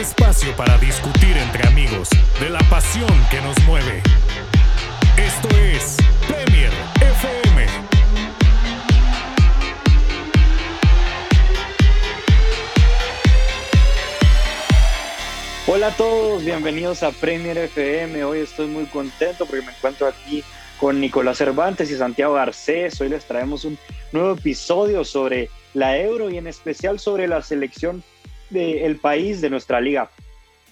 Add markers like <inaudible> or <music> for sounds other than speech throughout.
espacio para discutir entre amigos de la pasión que nos mueve. Esto es Premier FM. Hola a todos, bienvenidos a Premier FM. Hoy estoy muy contento porque me encuentro aquí con Nicolás Cervantes y Santiago Garcés. Hoy les traemos un nuevo episodio sobre la Euro y en especial sobre la selección del país de nuestra liga,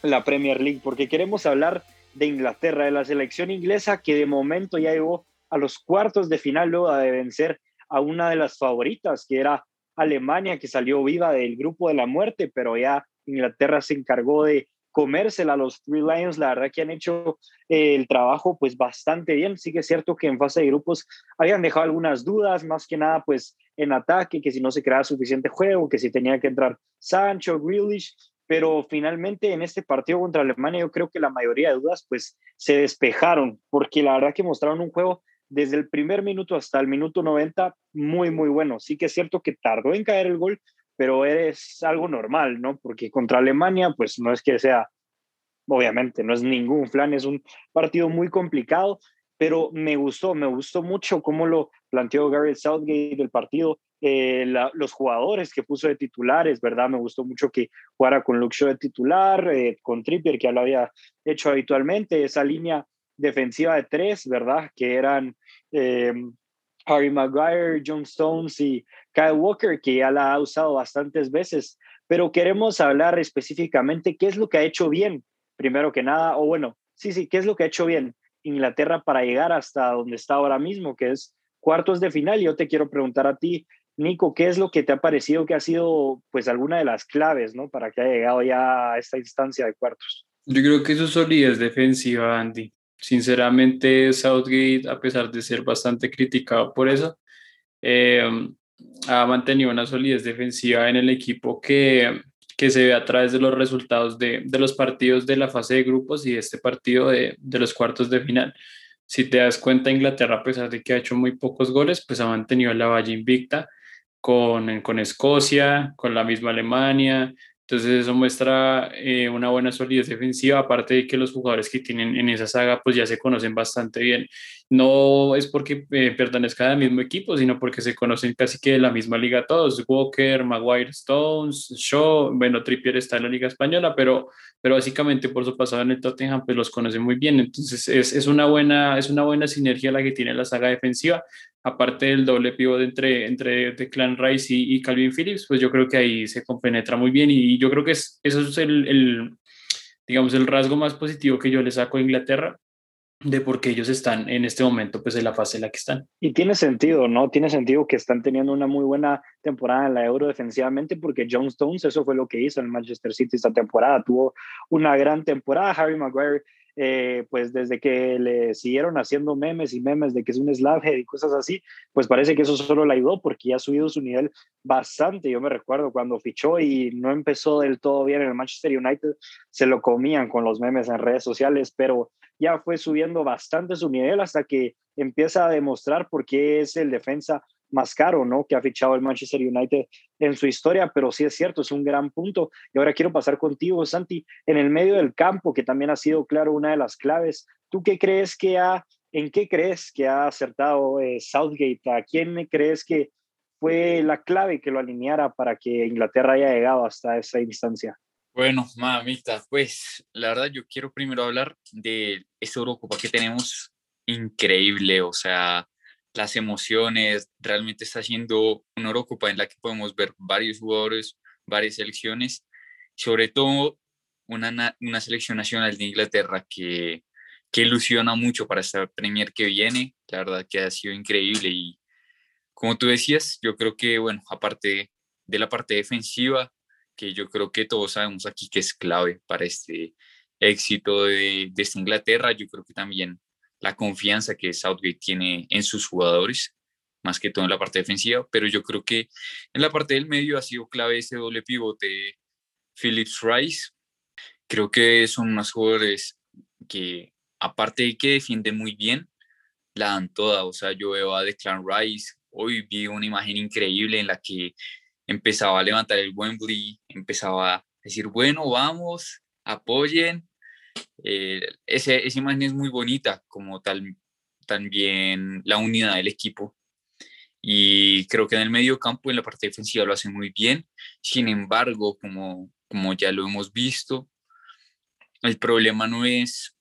la Premier League, porque queremos hablar de Inglaterra, de la selección inglesa que de momento ya llegó a los cuartos de final luego de vencer a una de las favoritas, que era Alemania, que salió viva del grupo de la muerte, pero ya Inglaterra se encargó de comérsela a los Three Lions. La verdad que han hecho eh, el trabajo pues bastante bien. Sí que es cierto que en fase de grupos habían dejado algunas dudas, más que nada pues en ataque, que si no se creaba suficiente juego, que si tenía que entrar Sancho, Grealish, pero finalmente en este partido contra Alemania yo creo que la mayoría de dudas pues se despejaron, porque la verdad que mostraron un juego desde el primer minuto hasta el minuto 90 muy, muy bueno. Sí que es cierto que tardó en caer el gol, pero es algo normal, ¿no? Porque contra Alemania pues no es que sea, obviamente, no es ningún flan, es un partido muy complicado, pero me gustó, me gustó mucho cómo lo planteó Gareth Southgate del partido, eh, los jugadores que puso de titulares, ¿verdad? Me gustó mucho que jugara con Luke Shaw de titular, eh, con Trippier, que ya lo había hecho habitualmente, esa línea defensiva de tres, ¿verdad? Que eran eh, Harry Maguire, John Stones y Kyle Walker, que ya la ha usado bastantes veces, pero queremos hablar específicamente qué es lo que ha hecho bien, primero que nada, o bueno, sí, sí, qué es lo que ha hecho bien Inglaterra para llegar hasta donde está ahora mismo, que es cuartos de final. Yo te quiero preguntar a ti, Nico, ¿qué es lo que te ha parecido que ha sido pues alguna de las claves, ¿no? Para que haya llegado ya a esta instancia de cuartos. Yo creo que su solidez defensiva, Andy. Sinceramente, Southgate, a pesar de ser bastante criticado por eso, eh, ha mantenido una solidez defensiva en el equipo que, que se ve a través de los resultados de, de, los partidos de la fase de grupos y este partido de, de, los cuartos de final. Si te das cuenta, Inglaterra, a pesar de que ha hecho muy pocos goles, pues ha mantenido la valla invicta con, con Escocia, con la misma Alemania, entonces eso muestra eh, una buena solidez defensiva, aparte de que los jugadores que tienen en esa saga pues ya se conocen bastante bien. No es porque eh, pertenezcan al mismo equipo, sino porque se conocen casi que de la misma liga todos. Walker, Maguire, Stones, Shaw, bueno, Trippier está en la liga española, pero, pero básicamente por su pasado en el Tottenham pues los conocen muy bien. Entonces es, es, una, buena, es una buena sinergia la que tiene la saga defensiva aparte del doble pivot entre, entre Declan Rice y, Calvin Phillips, pues yo creo que ahí se compenetra muy bien y yo creo que es, eso es el, el, digamos, el rasgo más positivo que yo le saco a Inglaterra de por qué ellos están en este momento pues en la fase en la que están. Y tiene sentido, ¿no? Tiene sentido que están teniendo una muy buena temporada en la Euro defensivamente porque John Stones eso fue lo que hizo en Manchester City esta temporada, tuvo una gran temporada, Harry Maguire eh, pues desde que le siguieron haciendo memes y memes de que es un slabhead y cosas así, pues parece que eso solo le ayudó porque ya ha subido su nivel bastante. Yo me recuerdo cuando fichó y no empezó del todo bien en el Manchester United, se lo comían con los memes en redes sociales, pero ya fue subiendo bastante su nivel hasta que empieza a demostrar por qué es el defensa más caro, ¿no? Que ha fichado el Manchester United en su historia, pero sí es cierto, es un gran punto. Y ahora quiero pasar contigo, Santi, en el medio del campo, que también ha sido, claro, una de las claves. ¿Tú qué crees que ha, en qué crees que ha acertado eh, Southgate? ¿A quién crees que fue la clave que lo alineara para que Inglaterra haya llegado hasta esa instancia? Bueno, mamita, pues la verdad yo quiero primero hablar de esta Eurocopa que tenemos increíble, o sea, las emociones, realmente está siendo una Eurocopa en la que podemos ver varios jugadores, varias selecciones, sobre todo una, una selección nacional de Inglaterra que, que ilusiona mucho para esta Premier que viene, la verdad que ha sido increíble y como tú decías, yo creo que, bueno, aparte de la parte defensiva, que yo creo que todos sabemos aquí que es clave para este éxito de, de esta Inglaterra, yo creo que también la confianza que Southgate tiene en sus jugadores, más que todo en la parte defensiva, pero yo creo que en la parte del medio ha sido clave ese doble pivote Phillips Rice. Creo que son unos jugadores que, aparte de que defienden muy bien, la dan toda. O sea, yo veo a Declan Rice, hoy vi una imagen increíble en la que empezaba a levantar el Wembley, empezaba decir, bueno, vamos, apoyen. Eh, esa imagen es muy bonita, como tal, también la unidad del equipo. Y creo que en el medio campo, en la parte defensiva, lo hace muy bien. Sin embargo, como, como ya lo hemos visto, el problema no es,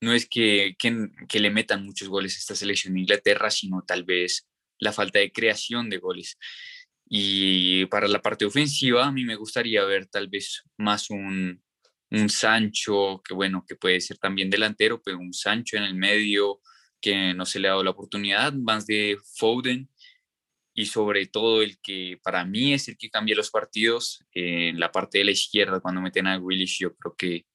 no es que, que, que le metan muchos goles a esta selección de Inglaterra, sino tal vez la falta de creación de goles. Y para la parte ofensiva, a mí me gustaría ver tal vez más un, un Sancho, que bueno, que puede ser también delantero, pero un Sancho en el medio que no se le ha dado la oportunidad, más de Foden y sobre todo el que para mí es el que cambia los partidos en la parte de la izquierda cuando meten a Willis, yo creo que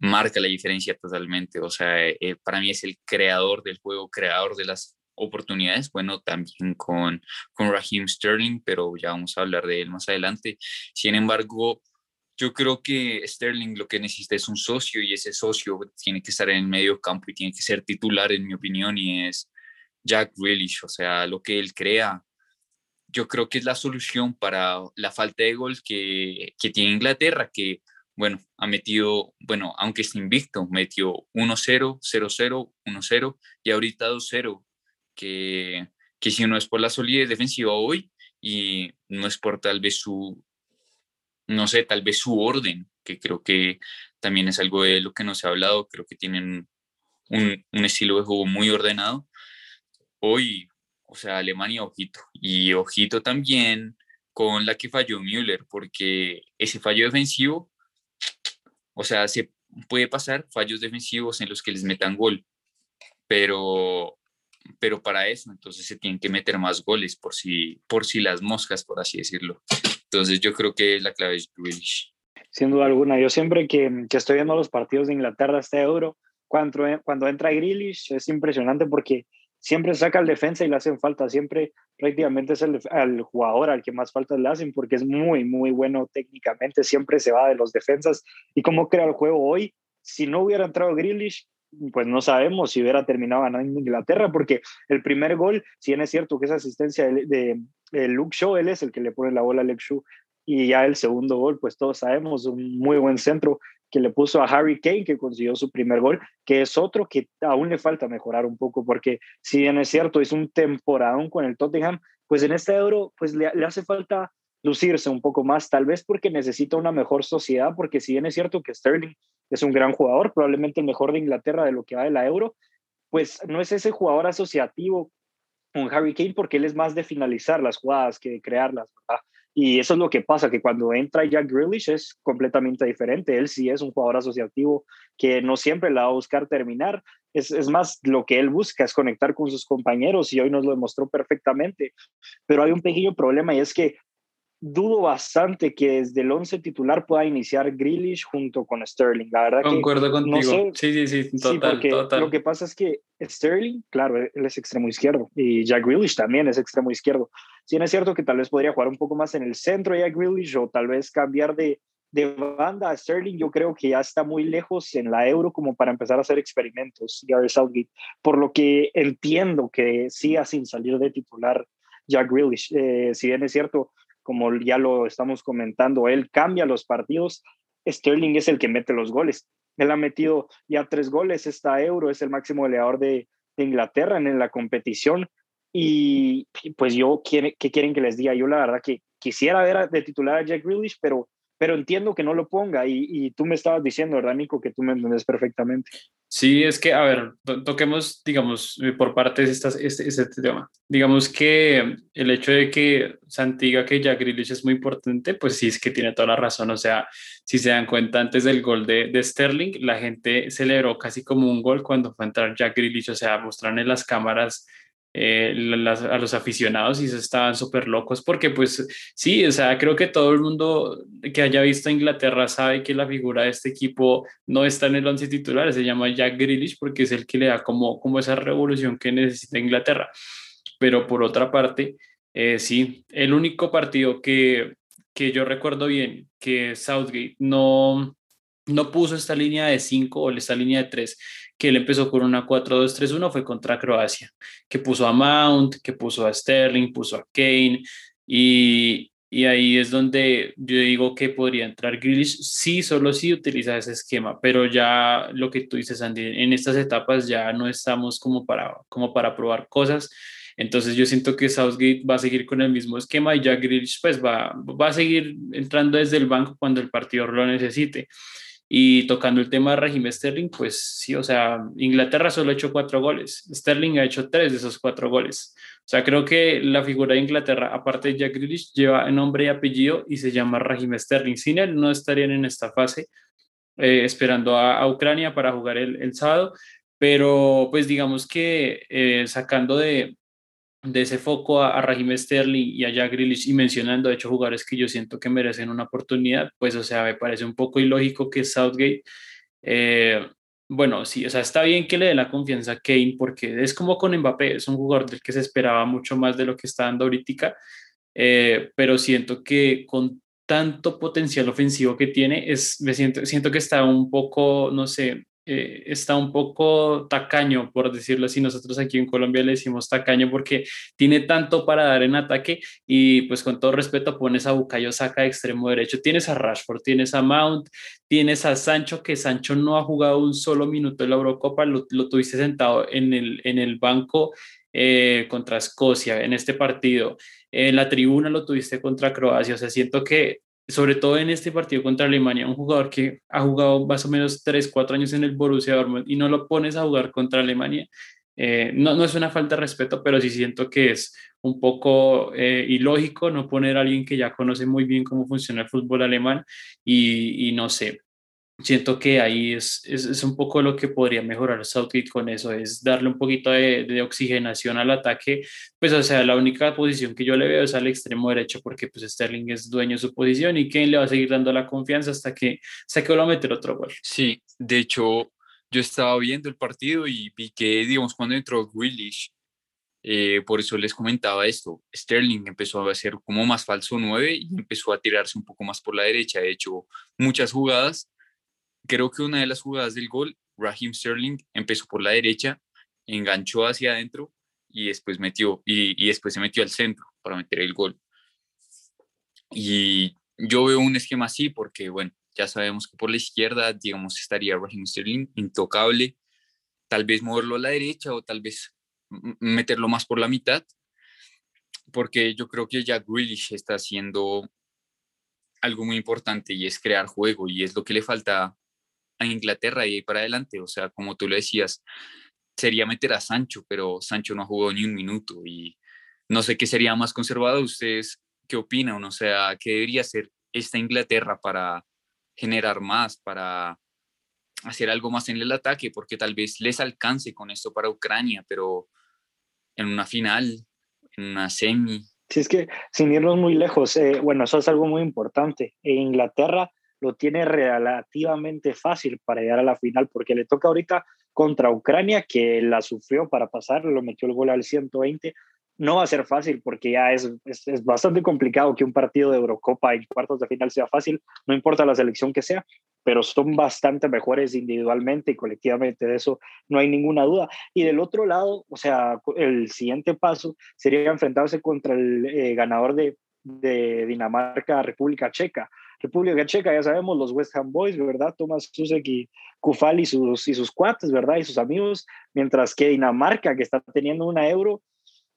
marca la diferencia totalmente, o sea, eh, para mí es el creador del juego, creador de las oportunidades, bueno, también con, con Raheem Sterling, pero ya vamos a hablar de él más adelante. Sin embargo, yo creo que Sterling lo que necesita es un socio y ese socio tiene que estar en el medio campo y tiene que ser titular, en mi opinión, y es Jack Grealish, o sea, lo que él crea. Yo creo que es la solución para la falta de gol que, que tiene Inglaterra, que, bueno, ha metido, bueno, aunque está invicto, metió 1-0, 0-0, 1-0 y ahorita 2-0, que, que si no es por la solidez defensiva hoy y no es por tal vez su, no sé, tal vez su orden, que creo que también es algo de lo que no se ha hablado, creo que tienen un, estilo de juego muy ordenado. Hoy, o sea, Alemania, ojito. Y ojito también con la que falló Müller, porque ese fallo defensivo, o sea, se puede pasar fallos defensivos en los que les metan gol, pero, pero para eso entonces se tienen que meter más goles por si, por si las moscas, por así decirlo. Entonces yo creo que la clave es Grealish. Sin duda alguna, yo siempre que, que, estoy viendo los partidos de Inglaterra este Euro, cuando, cuando entra Grealish es impresionante porque siempre saca al defensa y le hacen falta, siempre prácticamente es el, jugador al que más falta le hacen porque es muy, muy bueno técnicamente, siempre se va de los defensas. Y cómo crea el juego hoy, si no hubiera entrado Grealish, pues no sabemos si hubiera terminado ganando Inglaterra, porque el primer gol, si bien es cierto que es asistencia de, Luke Shaw, él es el que le pone la bola a Luke Shaw, y ya el segundo gol, pues todos sabemos, un muy buen centro que le puso a Harry Kane, que consiguió su primer gol, que es otro que aún le falta mejorar un poco, porque si bien es cierto, es un temporadón con el Tottenham, pues en este euro, pues le hace falta lucirse un poco más, tal vez porque necesita una mejor sociedad, porque si bien es cierto que Sterling es un gran jugador, probablemente el mejor de Inglaterra de lo que va de la Euro, pues no es ese jugador asociativo con Harry Kane porque él es más de finalizar las jugadas que de crearlas. Y eso es lo que pasa, que cuando entra Jack Grealish es completamente diferente. Él sí es un jugador asociativo que no siempre la va a buscar terminar. Es, es, más, lo que él busca es conectar con sus compañeros y hoy nos lo demostró perfectamente. Pero hay un pequeño problema y es que dudo bastante que desde el 11 titular pueda iniciar Grealish junto con Sterling. La verdad Concuerdo contigo. sí, sí, sí, total, total. Lo que pasa es que Sterling, claro, él es extremo izquierdo y Jack Grealish también es extremo izquierdo. Sí, es cierto que tal vez podría jugar un poco más en el centro Jack Grealish o tal vez cambiar de, de banda a Sterling. Yo creo que ya está muy lejos en la Euro como para empezar a hacer experimentos, Gary Southgate. Por lo que entiendo que siga sin salir de titular Jack Grealish. Eh, si bien es cierto, como ya lo estamos comentando, él cambia los partidos, Sterling es el que mete los goles. Él ha metido ya tres goles esta Euro, es el máximo goleador de, Inglaterra en, la competición. Y, pues yo, ¿qué, ¿qué quieren que les diga? Yo la verdad que quisiera ver de titular a Jack Grealish, pero pero entiendo que no lo ponga y, tú me estabas diciendo, ¿verdad, Nico? Que tú me entiendes perfectamente. Sí, es que, a ver, toquemos, digamos, eh, por partes este, este, tema. Digamos que el hecho de que Santiga, que Jack Grealish es muy importante, pues sí, es que tiene toda la razón. O sea, si se dan cuenta, antes del gol de, de Sterling, la gente celebró casi como un gol cuando fue a entrar Jack Grealish. O sea, mostraron en las cámaras eh, a los aficionados y se estaban súper locos porque pues sí, o sea, creo que todo el mundo que haya visto a Inglaterra sabe que la figura de este equipo no está en el once titular, se llama Jack Grealish porque es el que le da como, como esa revolución que necesita Inglaterra. Pero por otra parte, eh, sí, el único partido que, que yo recuerdo bien que Southgate no, no puso esta línea de 5 o esta línea de 3 que él empezó con una 4-2-3-1 fue contra Croacia, que puso a Mount, que puso a Sterling, puso a Kane y, y ahí es donde yo digo que podría entrar Grealish, sí, solo si utiliza ese esquema, pero ya lo que tú dices, Andy, en estas etapas ya no estamos como para, como para probar cosas. Entonces yo siento que Southgate va a seguir con el mismo esquema y ya Grealish pues va, va a seguir entrando desde el banco cuando el partido lo necesite. Y tocando el tema de Raheem Sterling, pues sí, o sea, Inglaterra solo ha hecho cuatro goles, Sterling ha hecho tres de esos cuatro goles. O sea, creo que la figura de Inglaterra, aparte de Jack Grealish, lleva nombre y apellido y se llama Raheem Sterling. Sin él no estarían en esta fase, eh, esperando a, Ucrania para jugar el, el, sábado. Pero pues digamos que eh, sacando de, de ese foco a, a Raheem Sterling y a Jack Grealish y mencionando, de hecho, jugadores que yo siento que merecen una oportunidad, pues, o sea, me parece un poco ilógico que Southgate, eh, bueno, sí, o sea, está bien que le dé la confianza a Kane porque es como con Mbappé, es un jugador del que se esperaba mucho más de lo que está dando ahorita, eh, pero siento que con tanto potencial ofensivo que tiene, es, me siento, siento que está un poco, no sé, eh, está un poco tacaño, por decirlo así. Nosotros aquí en Colombia le decimos tacaño porque tiene tanto para dar en ataque y pues con todo respeto pones a Bucayo saca de extremo derecho. Tienes a Rashford, tienes a Mount, tienes a Sancho, que Sancho no ha jugado un solo minuto en la Eurocopa, lo, tuviste sentado en el, en el banco eh, contra Escocia en este partido. En la tribuna lo tuviste contra Croacia. O sea, siento que sobre todo en este partido contra Alemania, un jugador que ha jugado más o menos 3, 4 años en el Borussia Dortmund y no lo pones a jugar contra Alemania, eh, no, no, es una falta de respeto, pero sí siento que es un poco eh, ilógico no poner a alguien que ya conoce muy bien cómo funciona el fútbol alemán y, y no sé, siento que ahí es, es, un poco lo que podría mejorar Southgate con eso, es darle un poquito de, de, oxigenación al ataque, pues o sea, la única posición que yo le veo es al extremo derecho, porque pues Sterling es dueño de su posición y Kane le va a seguir dando la confianza hasta que, hasta que a meter otro gol. Sí, de hecho, yo estaba viendo el partido y vi que, digamos, cuando entró Willish, eh, por eso les comentaba esto, Sterling empezó a hacer como más falso 9 y empezó a tirarse un poco más por la derecha, de hecho, muchas jugadas Creo que una de las jugadas del gol, Raheem Sterling empezó por la derecha, enganchó hacia adentro y después metió y, después se metió al centro para meter el gol. Y yo veo un esquema así porque, bueno, ya sabemos que por la izquierda, digamos, estaría Raheem Sterling intocable, tal vez moverlo a la derecha o tal vez meterlo más por la mitad, porque yo creo que ya Grealish está haciendo algo muy importante y es crear juego y es lo que le falta a Inglaterra y ahí para adelante. O sea, como tú lo decías, sería meter a Sancho, pero Sancho no jugado ni un minuto y no sé qué sería más conservado. ¿Ustedes qué opinan? O sea, ¿qué debería hacer esta Inglaterra para generar más, para hacer algo más en el ataque? Porque tal vez les alcance con esto para Ucrania, pero en una final, en una semi. Sí, es que sin irnos muy lejos, eh, bueno, eso es algo muy importante. En Inglaterra lo tiene relativamente fácil para llegar a la final, porque le toca ahorita contra Ucrania, que la sufrió para pasar, lo metió el gol al 120. No va a ser fácil porque ya es, es, bastante complicado que un partido de Eurocopa en cuartos de final sea fácil, no importa la selección que sea, pero son bastante mejores individualmente y colectivamente, de eso no hay ninguna duda. Y del otro lado, o sea, el siguiente paso sería enfrentarse contra el eh, ganador de, de Dinamarca, República Checa. República Checa, ya sabemos, los West Ham Boys, ¿verdad? Tomás Susek y Kufal y sus, y sus cuates, ¿verdad? Y sus amigos, mientras que Dinamarca, que está teniendo una euro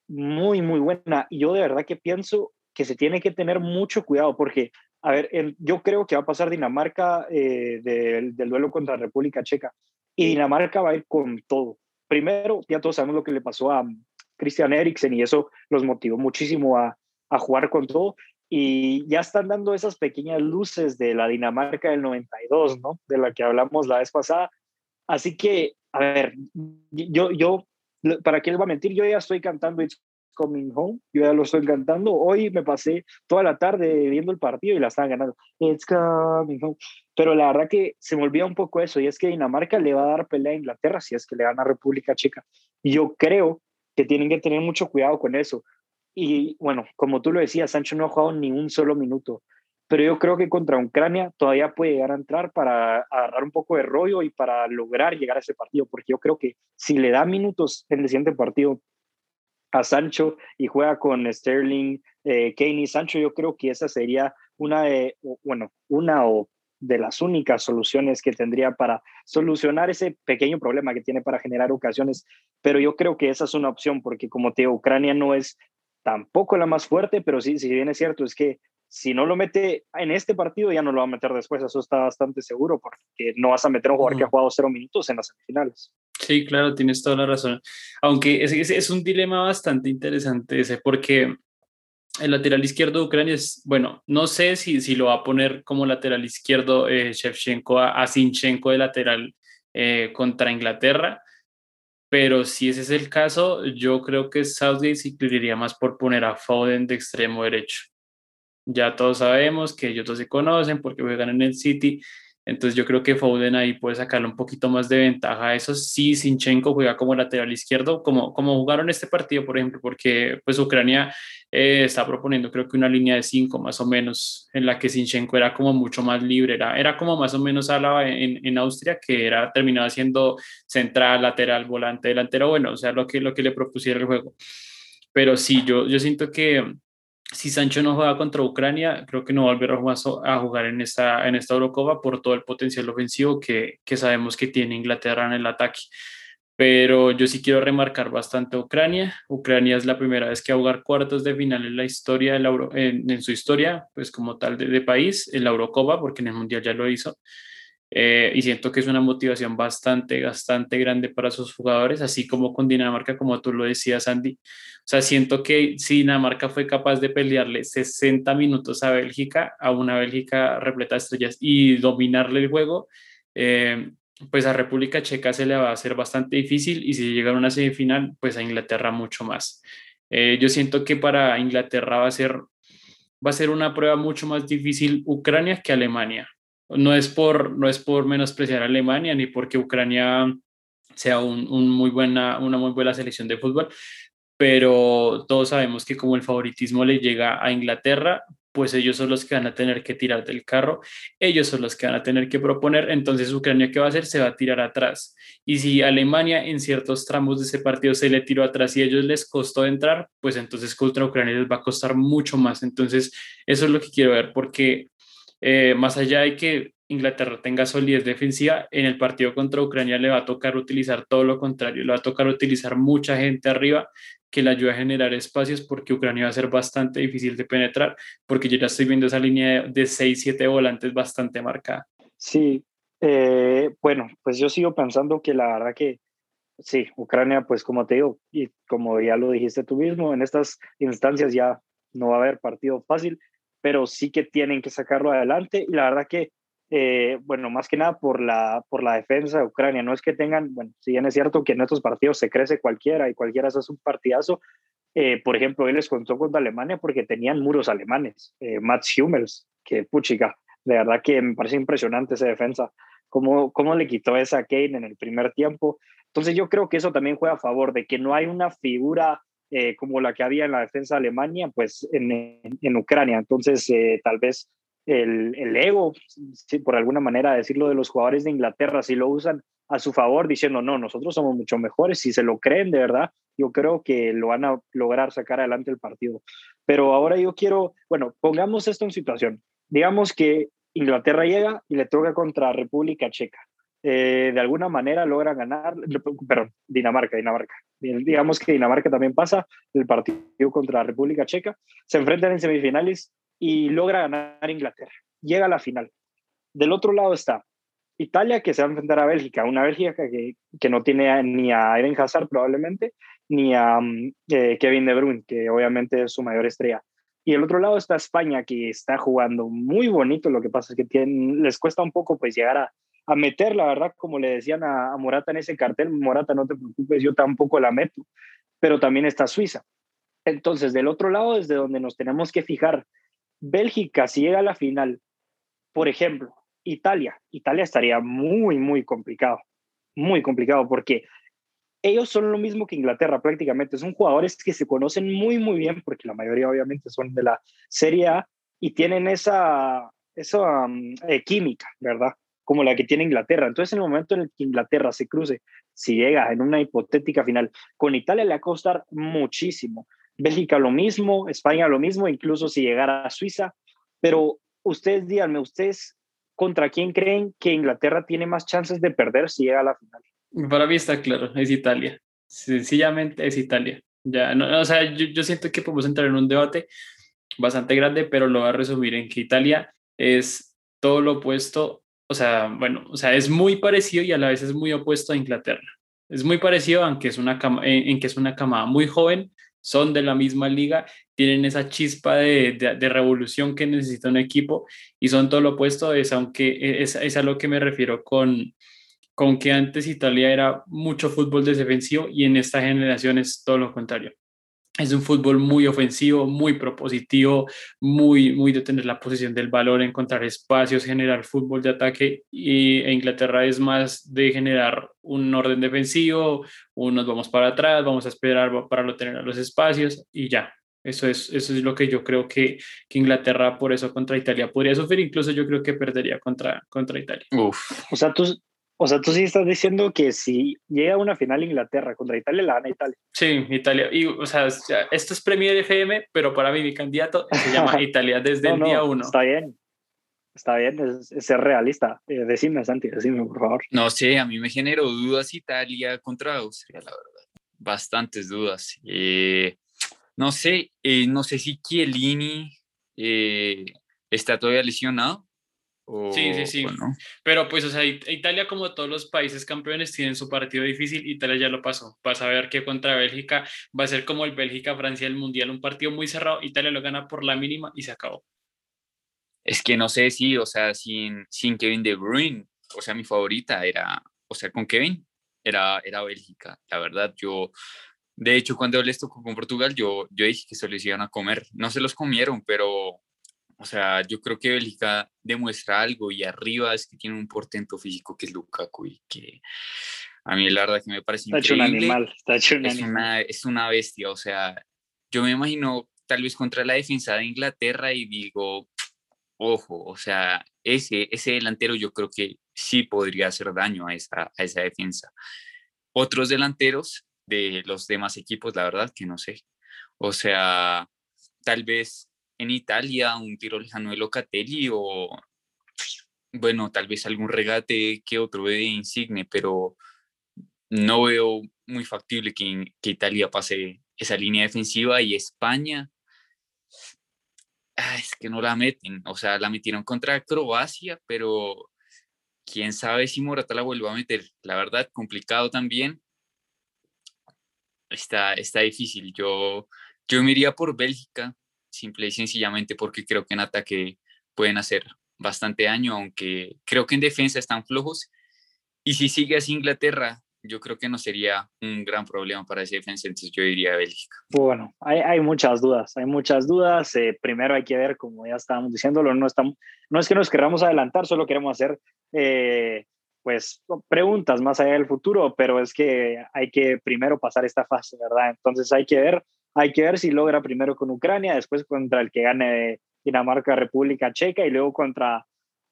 muy, muy buena. Y yo de verdad que pienso que se tiene que tener mucho cuidado porque, a ver, yo creo que va a pasar Dinamarca eh, del, del duelo contra República Checa y Dinamarca va a ir con todo. Primero, ya todos sabemos lo que le pasó a Christian Eriksen y eso los motivó muchísimo a, a jugar con todo y ya están dando esas pequeñas luces de la Dinamarca del 92, ¿no? De la que hablamos la vez pasada. Así que, a ver, yo, yo, ¿para qué les va a mentir? Yo ya estoy cantando It's Coming Home, yo ya lo estoy cantando. Hoy me pasé toda la tarde viendo el partido y la estaban ganando. It's Coming Home. Pero la verdad que se me olvida un poco eso, y es que Dinamarca le va a dar pelea a Inglaterra si es que le gana a República Checa. Yo creo que tienen que tener mucho cuidado con eso, y bueno, como tú lo decías, Sancho no ha jugado ni un solo minuto, pero yo creo que contra Ucrania todavía puede llegar a entrar para agarrar un poco de rollo y para lograr llegar a ese partido, porque yo creo que si le da minutos en el siguiente partido a Sancho y juega con Sterling, eh, Kane y Sancho, yo creo que esa sería una de, bueno, una o de las únicas soluciones que tendría para solucionar ese pequeño problema que tiene para generar ocasiones. Pero yo creo que esa es una opción porque como te digo, Ucrania no es tampoco la más fuerte, pero sí, si bien es cierto, es que si no lo mete en este partido, ya no lo va a meter después, eso está bastante seguro, porque no vas a meter a un jugador que ha jugado cero minutos en las semifinales. Sí, claro, tienes toda la razón. Aunque es, es un dilema bastante interesante ese, porque el lateral izquierdo de Ucrania es, bueno, no sé si, si lo va a poner como lateral izquierdo eh, Shevchenko a, Sinchenko de lateral eh, contra Inglaterra, pero si ese es el caso, yo creo que Southgate se incluiría más por poner a Foden de extremo derecho. Ya todos sabemos que ellos dos se conocen porque juegan en el City, entonces yo creo que Foden ahí puede sacarle un poquito más de ventaja. Eso sí, Sinchenko juega como lateral izquierdo, como, como jugaron este partido, por ejemplo, porque pues Ucrania eh, está proponiendo creo que una línea de cinco más o menos, en la que Sinchenko era como mucho más libre, era, era como más o menos Álava en, en Austria, que era terminaba siendo central, lateral, volante, delantero, bueno, o sea, lo que, lo que le propusiera el juego. Pero sí, yo, yo siento que si Sancho no juega contra Ucrania, creo que no volverá a jugar en esta, en esta Eurocopa por todo el potencial ofensivo que, que sabemos que tiene Inglaterra en el ataque. Pero yo sí quiero remarcar bastante Ucrania. Ucrania es la primera vez que va a jugar cuartos de final en la historia, en, en, su historia, pues como tal de, de, país, en la Eurocopa, porque en el Mundial ya lo hizo. Eh, y siento que es una motivación bastante, bastante grande para sus jugadores, así como con Dinamarca, como tú lo decías, Andy. O sea, siento que si Dinamarca fue capaz de pelearle 60 minutos a Bélgica, a una Bélgica repleta de estrellas y dominarle el juego, eh, pues a República Checa se le va a hacer bastante difícil y si llega a una semifinal, pues a Inglaterra mucho más. Eh, yo siento que para Inglaterra va a ser va a ser una prueba mucho más difícil Ucrania que Alemania. No es por, no es por menospreciar a Alemania ni porque Ucrania sea un, muy buena, una muy buena selección de fútbol, pero todos sabemos que como el favoritismo le llega a Inglaterra, pues ellos son los que van a tener que tirar del carro, ellos son los que van a tener que proponer, entonces Ucrania qué va a hacer? Se va a tirar atrás. Y si Alemania en ciertos tramos de ese partido se le tiró atrás y a ellos les costó entrar, pues entonces contra Ucrania les va a costar mucho más. Entonces, eso es lo que quiero ver, porque eh, más allá de que Inglaterra tenga solidez defensiva, en el partido contra Ucrania le va a tocar utilizar todo lo contrario, le va a tocar utilizar mucha gente arriba que le ayude a generar espacios porque Ucrania va a ser bastante difícil de penetrar, porque yo ya estoy viendo esa línea de 6-7 volantes bastante marcada. Sí, eh, bueno, pues yo sigo pensando que la verdad que sí, Ucrania, pues como te digo, y como ya lo dijiste tú mismo, en estas instancias ya no va a haber partido fácil pero sí que tienen que sacarlo adelante y la verdad que, eh, bueno, más que nada por la, por la defensa de Ucrania, no es que tengan, bueno, si bien es cierto que en estos partidos se crece cualquiera y cualquiera hace un partidazo, eh, por ejemplo, él les contó contra Alemania porque tenían muros alemanes, eh, Mats Hummels, que puchica, de verdad que me parece impresionante esa defensa, cómo, cómo le quitó esa Kane en el primer tiempo. Entonces yo creo que eso también juega a favor de que no hay una figura eh, como la que había en la defensa de Alemania, pues en, en Ucrania. Entonces, eh, tal vez el, el ego, si, por alguna manera decirlo, de los jugadores de Inglaterra, si lo usan a su favor, diciendo, no, nosotros somos mucho mejores, si se lo creen de verdad, yo creo que lo van a lograr sacar adelante el partido. Pero ahora yo quiero, bueno, pongamos esto en situación. Digamos que Inglaterra llega y le toca contra República Checa. Eh, de alguna manera logra ganar, perdón, Dinamarca, Dinamarca. Digamos que Dinamarca también pasa el partido contra la República Checa, se enfrentan en semifinales y logra ganar Inglaterra. Llega a la final. Del otro lado está Italia, que se va a enfrentar a Bélgica, una Bélgica que, que no tiene ni a Eden Hazard probablemente, ni a mm, eh, Kevin De Bruyne, que obviamente es su mayor estrella. Y el otro lado está España, que está jugando muy bonito. Lo que pasa es que les cuesta un poco pues llegar a, a meter, la verdad, como le decían a, Morata en ese cartel, Morata, no te preocupes, yo tampoco la meto, pero también está Suiza. Entonces, del otro lado, desde donde nos tenemos que fijar, Bélgica, si llega a la final, por ejemplo, Italia, Italia estaría muy, muy complicado, muy complicado, porque ellos son lo mismo que Inglaterra prácticamente, son jugadores que se conocen muy, muy bien, porque la mayoría obviamente son de la Serie A y tienen esa, esa mm, eh, química, ¿verdad? Como la que tiene Inglaterra. Entonces, en el momento en el que Inglaterra se cruce, si llega en una hipotética final con Italia, le va a costar muchísimo. Bélgica lo mismo, España lo mismo, incluso si llegara a Suiza. Pero ustedes díganme, ¿ustedes contra quién creen que Inglaterra tiene más chances de perder si llega a la final? Para mí está claro, es Italia. Sencillamente es Italia. Ya, no, o sea, yo, yo siento que podemos entrar en un debate bastante grande, pero lo voy a resumir en que Italia es todo lo opuesto, o sea, bueno, o sea, es muy parecido y a la vez es muy opuesto a Inglaterra. Es muy parecido, aunque es una en, que es una camada muy joven, son de la misma liga, tienen esa chispa de, de, revolución que necesita un equipo y son todo lo opuesto, es, aunque es, es a lo que me refiero con, con que antes Italia era mucho fútbol defensivo y en esta generación es todo lo contrario. Es un fútbol muy ofensivo, muy propositivo, muy, muy de tener la posición del valor, encontrar espacios, generar fútbol de ataque. Y e Inglaterra es más de generar un orden defensivo, unos vamos para atrás, vamos a esperar para no tener los espacios y ya. Eso es, eso es lo que yo creo que, que, Inglaterra por eso contra Italia podría sufrir. Incluso yo creo que perdería contra, contra Italia. Uf. O sea, tú, o sea, tú sí estás diciendo que si llega a una final Inglaterra contra Italia, la gana Italia. Sí, Italia. Y, o sea, esto es Premier FM, pero para mí mi candidato se llama <laughs> Italia desde el día uno. Está bien. Está bien, es, ser realista. Eh, decime, Santi, decime, por favor. No sé, a mí me generó dudas Italia contra Austria, la verdad. Bastantes dudas. Eh, no sé, eh, no sé si Chiellini está todavía lesionado sí, sí, sí. Pero pues, o sea, Italia, como todos los países campeones, tienen su partido difícil. Italia ya lo pasó. Vas a ver que contra Bélgica va a ser como el Bélgica-Francia del Mundial, un partido muy cerrado. Italia lo gana por la mínima y se acabó. Es que no sé si, o sea, sin, sin Kevin De Bruyne, o sea, mi favorita era, o sea, con Kevin era, era Bélgica. La verdad, yo, de hecho, cuando hablé esto con Portugal, yo, yo dije que se los iban a comer. No se los comieron, pero o sea, yo creo que Bélgica demuestra algo y arriba es que tiene un portento físico que es Lukaku y que a mí la verdad que me parece está increíble. Hecho un animal, está hecho un es animal. Una, es una bestia, o sea, yo me imagino tal vez contra la defensa de Inglaterra y digo, ojo, o sea, ese, ese delantero yo creo que sí podría hacer daño a esa, a esa defensa. Otros delanteros de los demás equipos, la verdad que no sé. O sea, tal vez en Italia un tiro lejano de Locatelli o, bueno, tal vez algún regate que otro de Insigne, pero no veo muy factible que, que Italia pase esa línea defensiva y España, ah, es que no la meten, o sea, la metieron contra Croacia, pero quién sabe si Morata la vuelva a meter. La verdad, complicado también. Está, está difícil. Yo, yo me iría por Bélgica, simple y sencillamente porque creo que en ataque pueden hacer bastante daño, aunque creo que en defensa están flojos. Y si sigue así Inglaterra, yo creo que no sería un gran problema para ese defensa, entonces yo diría Bélgica. Bueno, hay, muchas dudas, hay muchas dudas. Eh, primero hay que ver, como ya estábamos diciéndolo, no, estamos, no es que nos queramos adelantar, solo queremos hacer eh, pues preguntas más allá del futuro, pero es que hay que primero pasar esta fase, ¿verdad? Entonces hay que ver hay que ver si logra primero con Ucrania, después contra el que gane Dinamarca, República Checa y luego contra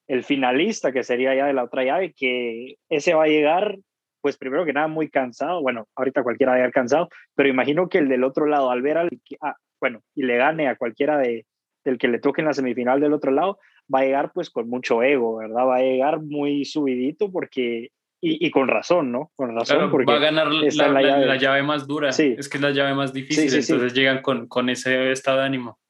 el finalista, que sería ya de la otra llave, que ese va a llegar, pues primero que nada muy cansado, bueno, ahorita cualquiera va a llegar cansado, pero imagino que el del otro lado, al ver al, ah, bueno, y le gane a cualquiera de, del que le toque en la semifinal del otro lado, va a llegar pues con mucho ego, ¿verdad? Va a llegar muy subidito porque y, con razón, ¿no? Con razón. porque va a ganar la, llave. más dura. Sí. Es que es la llave más difícil, entonces llegan con, con ese estado de ánimo.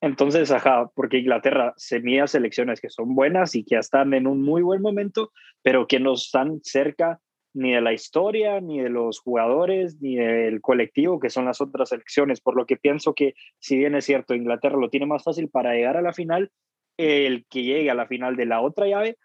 Entonces, ajá, porque Inglaterra se mide selecciones que son buenas y que están en un muy buen momento, pero que no están cerca ni de la historia, ni de los jugadores, ni del colectivo, que son las otras selecciones. Por lo que pienso que, si bien es cierto, Inglaterra lo tiene más fácil para llegar a la final, el que llegue a la final de la otra llave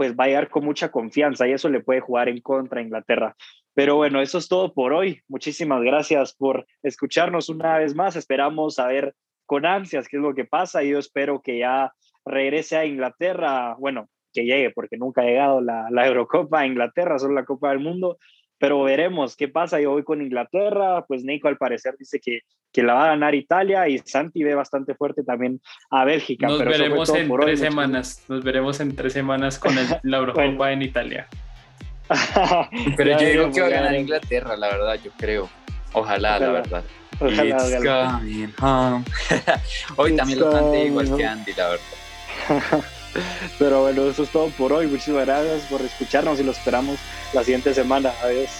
pues va a llegar con mucha confianza y eso le puede jugar en contra a Inglaterra. Pero bueno, eso es todo por hoy. Muchísimas gracias por escucharnos una vez más. Esperamos saber con ansias qué es lo que pasa. Yo espero que ya regrese a Inglaterra, bueno, que llegue, porque nunca ha llegado la, la Eurocopa a Inglaterra, solo la Copa del Mundo, pero veremos qué pasa. Yo voy con Inglaterra, pues Nico al parecer dice que, que la va a ganar Italia y Santi ve bastante fuerte también a Bélgica. Nos veremos en tres semanas, nos veremos en tres semanas con el, <laughs> la Eurocopa en Italia. <laughs> pero yo digo que va a ganar Inglaterra, la verdad, yo creo. Ojalá, la verdad. Ojalá, <laughs> hoy también lo canté igual que Andy, la verdad. Pero bueno, eso es todo por hoy. Muchísimas gracias por escucharnos y lo esperamos la siguiente semana. Adiós.